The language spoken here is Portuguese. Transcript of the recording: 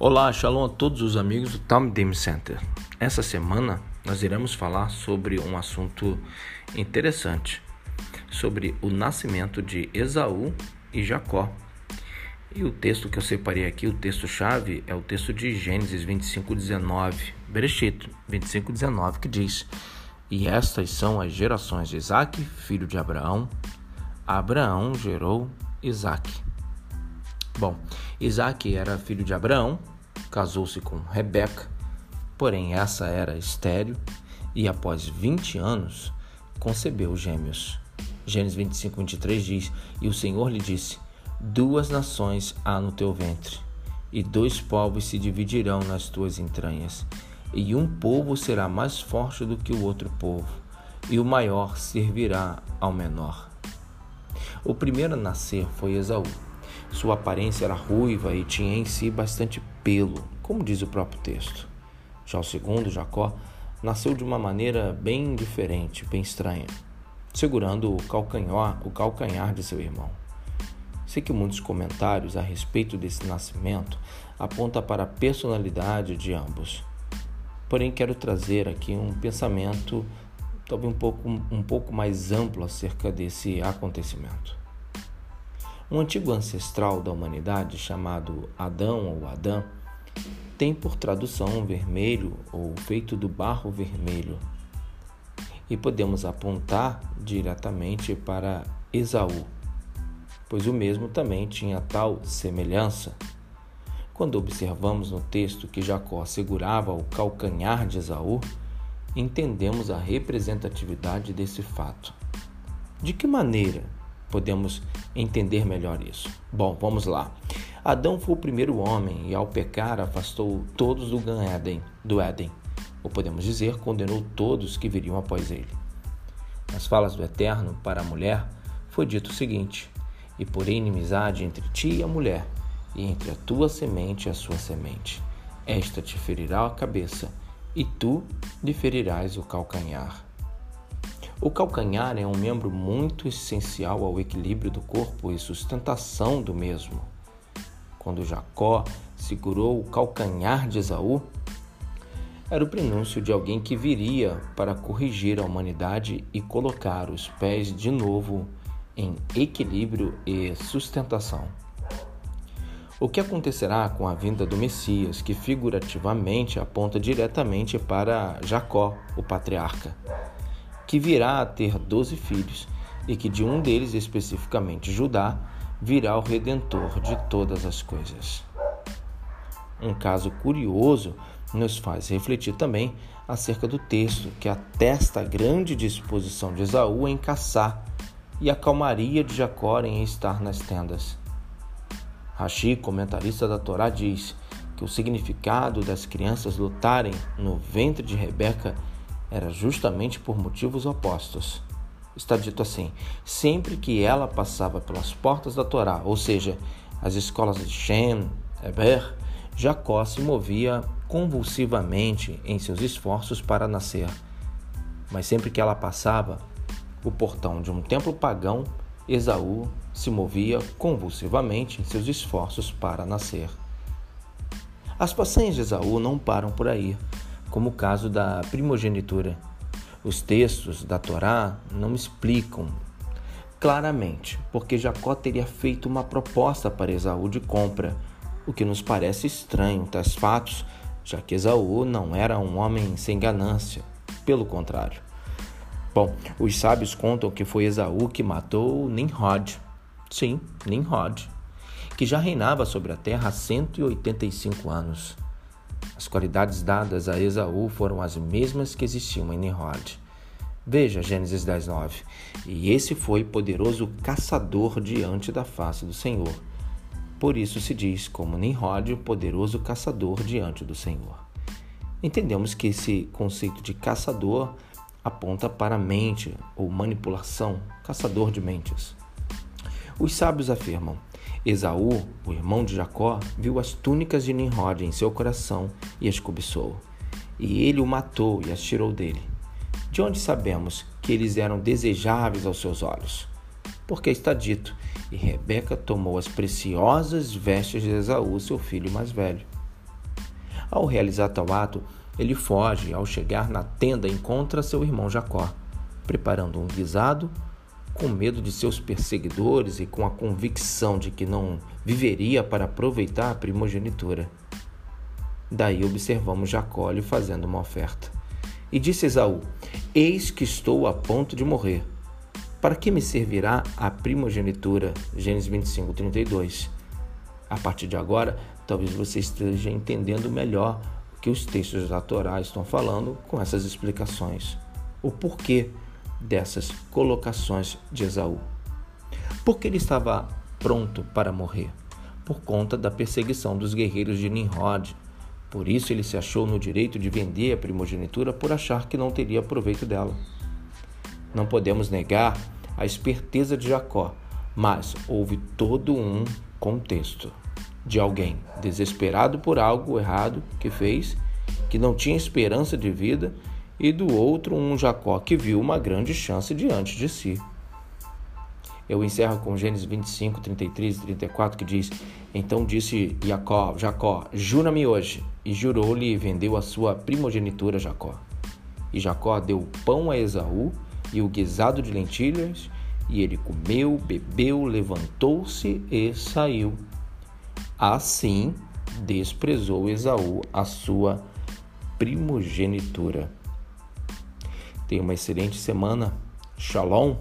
Olá, shalom a todos os amigos do Time Game Center. Essa semana nós iremos falar sobre um assunto interessante, sobre o nascimento de Esaú e Jacó. E o texto que eu separei aqui, o texto-chave, é o texto de Gênesis 25, 19, Bereshit 25, 19, que diz: E estas são as gerações de Isaac, filho de Abraão. Abraão gerou Isaac. Bom, Isaac era filho de Abraão, casou-se com Rebeca, porém essa era estéril e após 20 anos concebeu gêmeos. Gênesis 25, 23 diz: E o Senhor lhe disse: Duas nações há no teu ventre, e dois povos se dividirão nas tuas entranhas, e um povo será mais forte do que o outro povo, e o maior servirá ao menor. O primeiro a nascer foi Esaú sua aparência era ruiva e tinha em si bastante pelo, como diz o próprio texto. Já o segundo, Jacó, nasceu de uma maneira bem diferente, bem estranha, segurando o calcanhar, o calcanhar de seu irmão. Sei que muitos comentários a respeito desse nascimento apontam para a personalidade de ambos. Porém, quero trazer aqui um pensamento talvez um pouco, um pouco mais amplo acerca desse acontecimento. Um antigo ancestral da humanidade chamado Adão ou Adã tem por tradução vermelho ou feito do barro vermelho. E podemos apontar diretamente para Esaú, pois o mesmo também tinha tal semelhança. Quando observamos no texto que Jacó segurava o calcanhar de Esaú, entendemos a representatividade desse fato. De que maneira podemos entender melhor isso. Bom, vamos lá. Adão foi o primeiro homem e ao pecar afastou todos do Gan Éden, do Éden, ou podemos dizer, condenou todos que viriam após ele. Nas falas do Eterno para a mulher foi dito o seguinte: E porém inimizade entre ti e a mulher, e entre a tua semente e a sua semente. Esta te ferirá a cabeça, e tu lhe ferirás o calcanhar. O calcanhar é um membro muito essencial ao equilíbrio do corpo e sustentação do mesmo. Quando Jacó segurou o calcanhar de Esaú, era o prenúncio de alguém que viria para corrigir a humanidade e colocar os pés de novo em equilíbrio e sustentação. O que acontecerá com a vinda do Messias, que figurativamente aponta diretamente para Jacó, o patriarca? Que virá a ter doze filhos, e que de um deles, especificamente Judá, virá o redentor de todas as coisas. Um caso curioso nos faz refletir também acerca do texto que atesta a grande disposição de Esaú em caçar e a calmaria de Jacó em estar nas tendas. Rashi, comentarista da Torá, diz que o significado das crianças lutarem no ventre de Rebeca era justamente por motivos opostos. Está dito assim: sempre que ela passava pelas portas da Torá, ou seja, as escolas de Shem, Eber, Jacó se movia convulsivamente em seus esforços para nascer. Mas sempre que ela passava o portão de um templo pagão, Esaú se movia convulsivamente em seus esforços para nascer. As passagens de Esaú não param por aí como o caso da primogenitura. Os textos da Torá não explicam claramente porque Jacó teria feito uma proposta para Esaú de compra, o que nos parece estranho tais fatos, já que Esaú não era um homem sem ganância, pelo contrário. Bom, os sábios contam que foi Esaú que matou Nimrod. Sim, Nimrod, que já reinava sobre a terra há 185 anos. As qualidades dadas a Esaú foram as mesmas que existiam em Nimrod. Veja Gênesis 10, 9. E esse foi poderoso caçador diante da face do Senhor. Por isso se diz como Nimrod, poderoso caçador diante do Senhor. Entendemos que esse conceito de caçador aponta para a mente ou manipulação, caçador de mentes. Os sábios afirmam: Esaú, o irmão de Jacó, viu as túnicas de Nimrod em seu coração e as cobiçou. E ele o matou e as tirou dele. De onde sabemos que eles eram desejáveis aos seus olhos? Porque está dito: E Rebeca tomou as preciosas vestes de Esaú, seu filho mais velho. Ao realizar tal ato, ele foge. Ao chegar na tenda, encontra seu irmão Jacó, preparando um guisado, com medo de seus perseguidores e com a convicção de que não viveria para aproveitar a primogenitura. Daí observamos Jacó lhe fazendo uma oferta. E disse Esaú: Eis que estou a ponto de morrer. Para que me servirá a primogenitura? Gênesis 25, 32. A partir de agora, talvez você esteja entendendo melhor o que os textos da Torá estão falando com essas explicações. O porquê dessas colocações de Esaú. Porque ele estava pronto para morrer, por conta da perseguição dos guerreiros de Nimrod, por isso ele se achou no direito de vender a primogenitura por achar que não teria proveito dela. Não podemos negar a esperteza de Jacó, mas houve todo um contexto de alguém desesperado por algo errado que fez, que não tinha esperança de vida, e do outro um Jacó que viu uma grande chance diante de si. Eu encerro com Gênesis 25, 33 e 34, que diz: Então disse Jacó, Jacó, jura-me hoje. E jurou-lhe e vendeu a sua primogenitura Jacó. E Jacó deu pão a Esaú e o guisado de lentilhas, e ele comeu, bebeu, levantou-se e saiu. Assim desprezou Esaú a sua primogenitura. Tenha uma excelente semana. Shalom.